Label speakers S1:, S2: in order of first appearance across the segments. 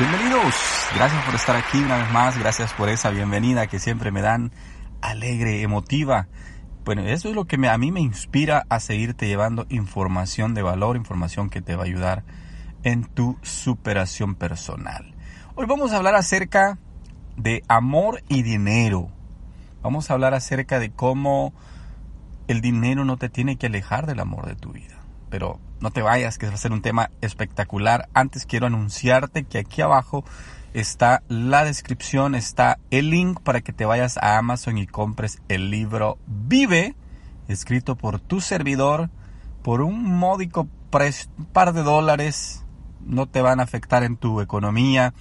S1: Bienvenidos, gracias por estar aquí una vez más, gracias por esa bienvenida que siempre me dan alegre, emotiva. Bueno, eso es lo que a mí me inspira a seguirte llevando información de valor, información que te va a ayudar en tu superación personal. Hoy vamos a hablar acerca de amor y dinero. Vamos a hablar acerca de cómo el dinero no te tiene que alejar del amor de tu vida. Pero no te vayas, que va a ser un tema espectacular. Antes quiero anunciarte que aquí abajo está la descripción, está el link para que te vayas a Amazon y compres el libro Vive, escrito por tu servidor, por un módico par de dólares, no te van a afectar en tu economía,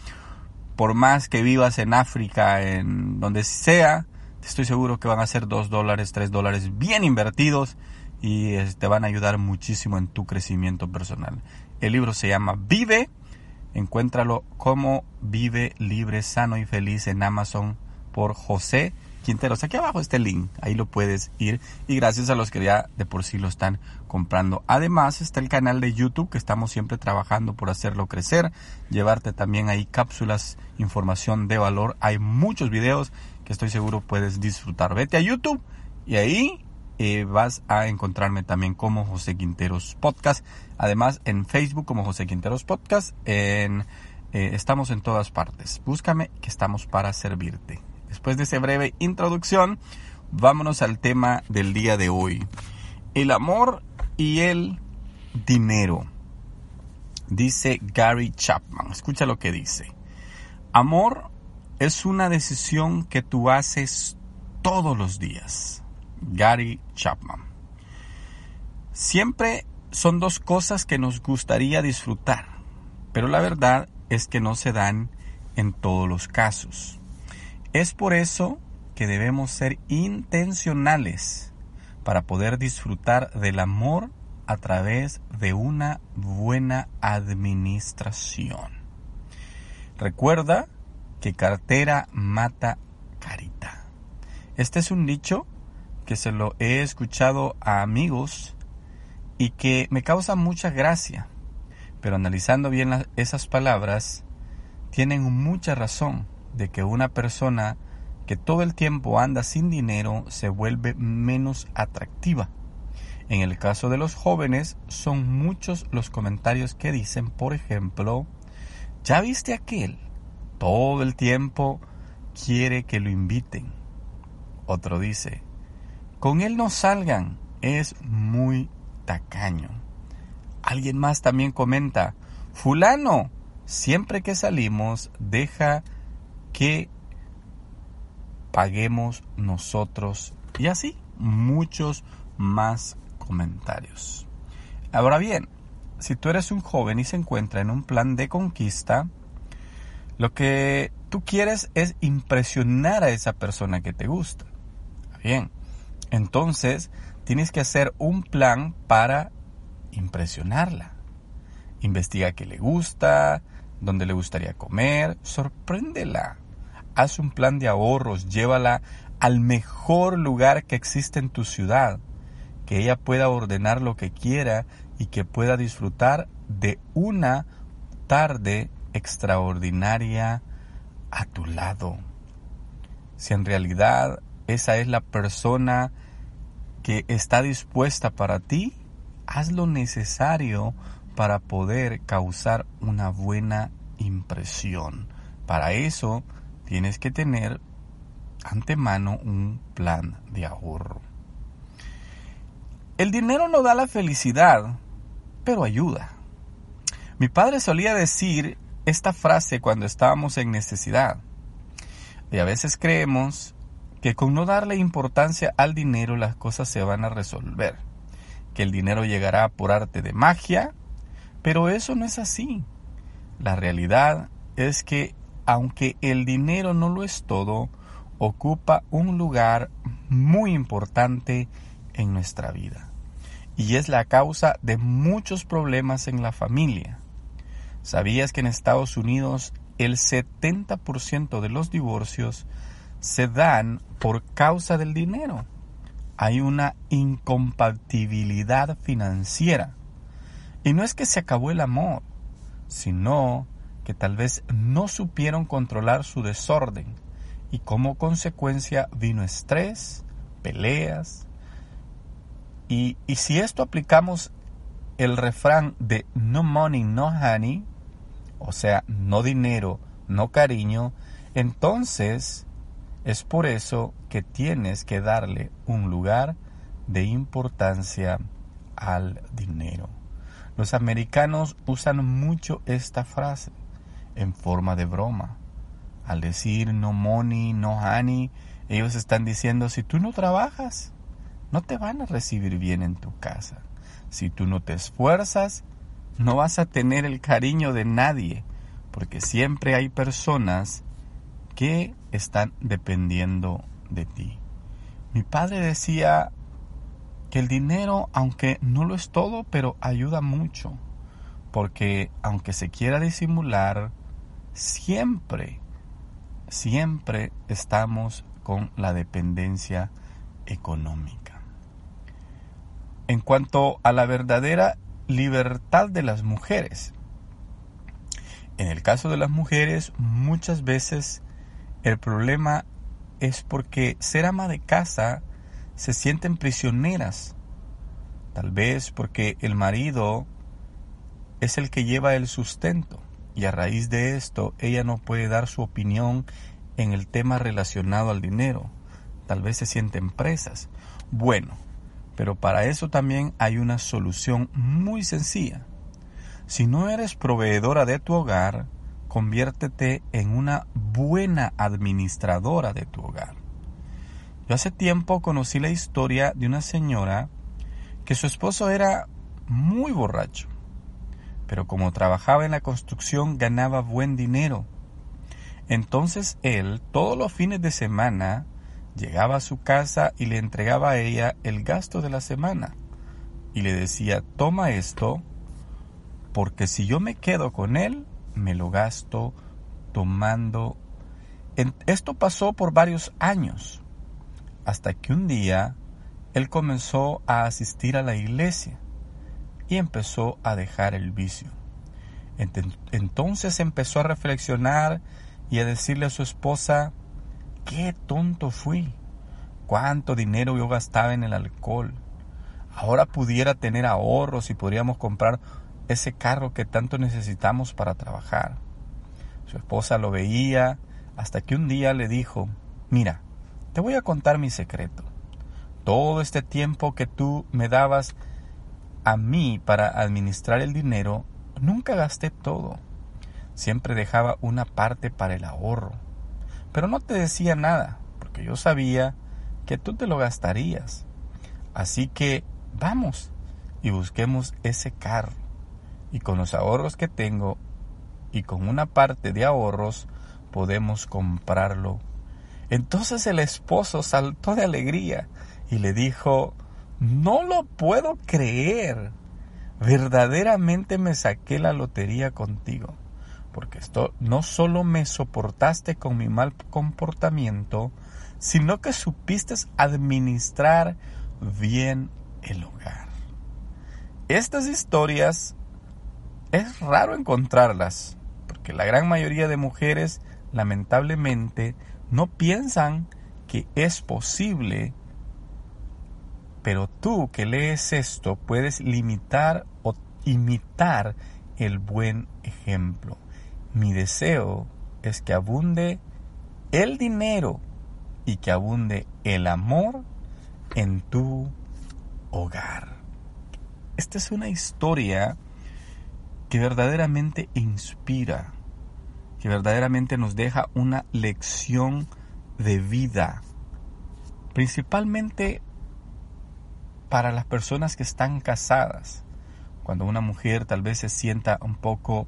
S1: por más que vivas en África, en donde sea, estoy seguro que van a ser dos dólares, tres dólares bien invertidos y te van a ayudar muchísimo en tu crecimiento personal. El libro se llama Vive, encuéntralo como Vive libre, sano y feliz en Amazon por José Quinteros. Aquí abajo está el link, ahí lo puedes ir y gracias a los que ya de por sí lo están comprando. Además está el canal de YouTube que estamos siempre trabajando por hacerlo crecer, llevarte también ahí cápsulas, información de valor. Hay muchos videos que estoy seguro puedes disfrutar. Vete a YouTube y ahí eh, vas a encontrarme también como José Quinteros Podcast. Además, en Facebook como José Quinteros Podcast. Eh, estamos en todas partes. Búscame que estamos para servirte. Después de esa breve introducción, vámonos al tema del día de hoy. El amor y el dinero. Dice Gary Chapman. Escucha lo que dice. Amor es una decisión que tú haces todos los días Gary Chapman. Siempre son dos cosas que nos gustaría disfrutar, pero la verdad es que no se dan en todos los casos. Es por eso que debemos ser intencionales para poder disfrutar del amor a través de una buena administración. Recuerda que cartera mata carita. Este es un dicho que se lo he escuchado a amigos y que me causa mucha gracia. Pero analizando bien esas palabras, tienen mucha razón de que una persona que todo el tiempo anda sin dinero se vuelve menos atractiva. En el caso de los jóvenes, son muchos los comentarios que dicen, por ejemplo, ¿ya viste aquel? Todo el tiempo quiere que lo inviten. Otro dice, con él no salgan, es muy tacaño. Alguien más también comenta, fulano, siempre que salimos deja que paguemos nosotros. Y así, muchos más comentarios. Ahora bien, si tú eres un joven y se encuentra en un plan de conquista, lo que tú quieres es impresionar a esa persona que te gusta. Bien, entonces, tienes que hacer un plan para impresionarla. Investiga qué le gusta, dónde le gustaría comer, sorpréndela. Haz un plan de ahorros, llévala al mejor lugar que existe en tu ciudad, que ella pueda ordenar lo que quiera y que pueda disfrutar de una tarde extraordinaria a tu lado. Si en realidad esa es la persona que está dispuesta para ti, haz lo necesario para poder causar una buena impresión. Para eso tienes que tener antemano un plan de ahorro. El dinero no da la felicidad, pero ayuda. Mi padre solía decir esta frase cuando estábamos en necesidad. Y a veces creemos que con no darle importancia al dinero las cosas se van a resolver, que el dinero llegará por arte de magia, pero eso no es así. La realidad es que aunque el dinero no lo es todo, ocupa un lugar muy importante en nuestra vida y es la causa de muchos problemas en la familia. ¿Sabías que en Estados Unidos el 70% de los divorcios se dan por causa del dinero? Hay una incompatibilidad financiera. Y no es que se acabó el amor, sino que tal vez no supieron controlar su desorden y como consecuencia vino estrés, peleas. Y, y si esto aplicamos el refrán de no money, no honey, o sea, no dinero, no cariño, entonces es por eso que tienes que darle un lugar de importancia al dinero. Los americanos usan mucho esta frase en forma de broma. Al decir no money, no honey, ellos están diciendo si tú no trabajas, no te van a recibir bien en tu casa. Si tú no te esfuerzas, no vas a tener el cariño de nadie, porque siempre hay personas que están dependiendo de ti. Mi padre decía que el dinero, aunque no lo es todo, pero ayuda mucho, porque aunque se quiera disimular, siempre, siempre estamos con la dependencia económica. En cuanto a la verdadera libertad de las mujeres, en el caso de las mujeres muchas veces el problema es porque ser ama de casa se sienten prisioneras, tal vez porque el marido es el que lleva el sustento y a raíz de esto ella no puede dar su opinión en el tema relacionado al dinero. Tal vez se sienten presas. Bueno, pero para eso también hay una solución muy sencilla. Si no eres proveedora de tu hogar, conviértete en una buena administradora de tu hogar. Yo hace tiempo conocí la historia de una señora que su esposo era muy borracho pero como trabajaba en la construcción ganaba buen dinero. Entonces él, todos los fines de semana, llegaba a su casa y le entregaba a ella el gasto de la semana. Y le decía, toma esto, porque si yo me quedo con él, me lo gasto tomando. Esto pasó por varios años, hasta que un día él comenzó a asistir a la iglesia y empezó a dejar el vicio. Entonces empezó a reflexionar y a decirle a su esposa, qué tonto fui, cuánto dinero yo gastaba en el alcohol. Ahora pudiera tener ahorros y podríamos comprar ese carro que tanto necesitamos para trabajar. Su esposa lo veía hasta que un día le dijo, mira, te voy a contar mi secreto. Todo este tiempo que tú me dabas a mí para administrar el dinero, nunca gasté todo. Siempre dejaba una parte para el ahorro. Pero no te decía nada, porque yo sabía que tú te lo gastarías. Así que vamos y busquemos ese carro. Y con los ahorros que tengo y con una parte de ahorros podemos comprarlo. Entonces el esposo saltó de alegría y le dijo, no lo puedo creer. Verdaderamente me saqué la lotería contigo. Porque esto no solo me soportaste con mi mal comportamiento, sino que supiste administrar bien el hogar. Estas historias es raro encontrarlas, porque la gran mayoría de mujeres lamentablemente no piensan que es posible pero tú que lees esto puedes limitar o imitar el buen ejemplo. Mi deseo es que abunde el dinero y que abunde el amor en tu hogar. Esta es una historia que verdaderamente inspira, que verdaderamente nos deja una lección de vida principalmente para las personas que están casadas. Cuando una mujer tal vez se sienta un poco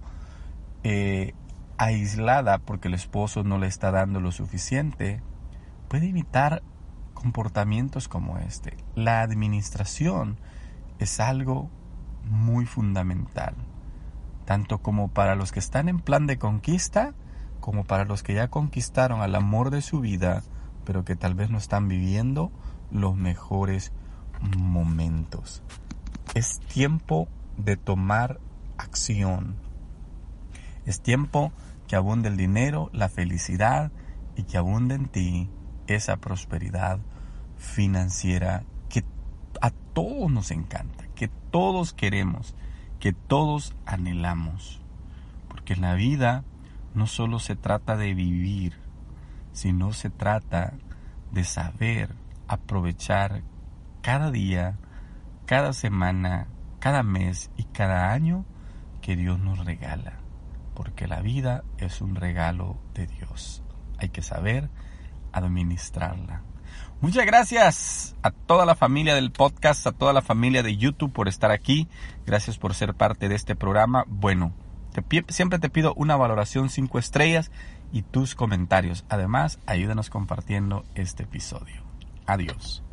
S1: eh, aislada porque el esposo no le está dando lo suficiente, puede imitar comportamientos como este. La administración es algo muy fundamental, tanto como para los que están en plan de conquista, como para los que ya conquistaron al amor de su vida, pero que tal vez no están viviendo los mejores momentos. Es tiempo de tomar acción. Es tiempo que abunde el dinero, la felicidad y que abunde en ti esa prosperidad financiera que a todos nos encanta, que todos queremos, que todos anhelamos. Porque la vida no solo se trata de vivir, sino se trata de saber aprovechar cada día, cada semana, cada mes y cada año que Dios nos regala. Porque la vida es un regalo de Dios. Hay que saber administrarla. Muchas gracias a toda la familia del podcast, a toda la familia de YouTube por estar aquí. Gracias por ser parte de este programa. Bueno, siempre te pido una valoración 5 estrellas y tus comentarios. Además, ayúdanos compartiendo este episodio. Adiós.